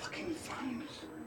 fucking fun.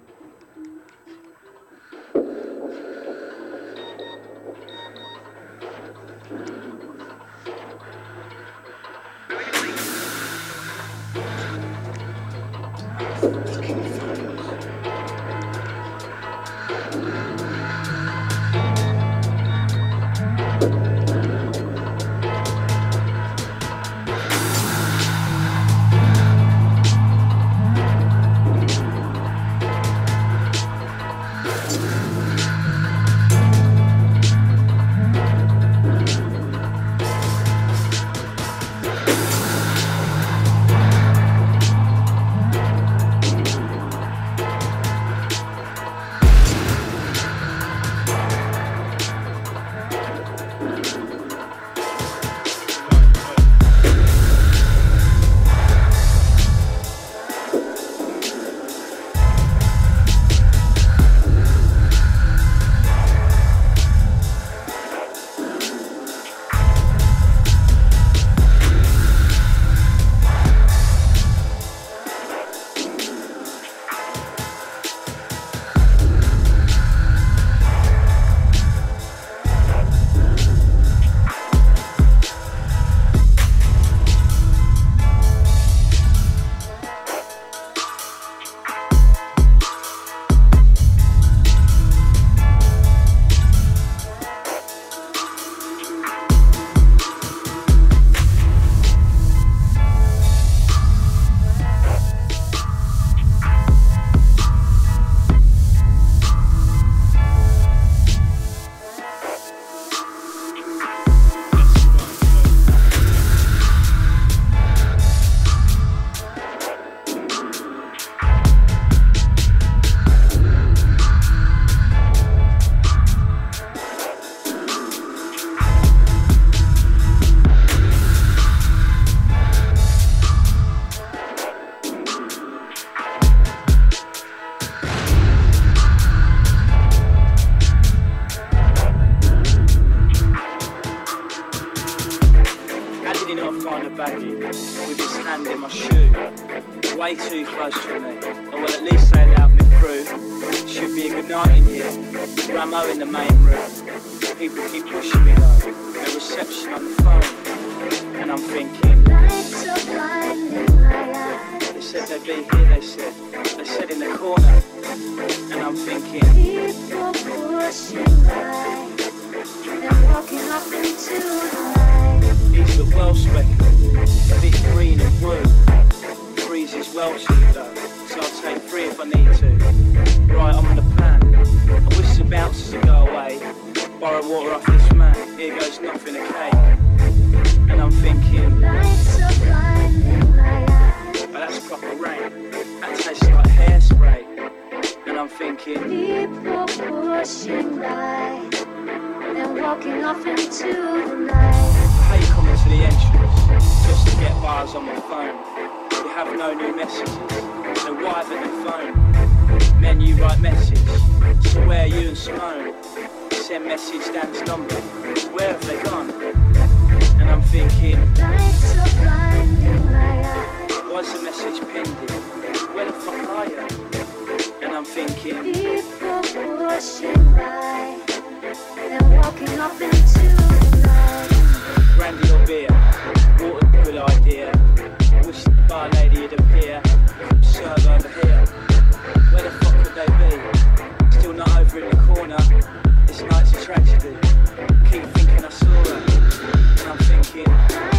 message that's numbered. Where have they gone? And I'm thinking, lights are blinding my eyes. Was the message pending? Where the fuck are you? And I'm thinking, people rushing by. They're walking off into the night. Brandy or beer? What a good idea. Wish the bar lady'd appear. Serve over here. Where the fuck could they be? Still not over in the corner this night's a tragedy. Keep thinking I saw her, and I'm thinking.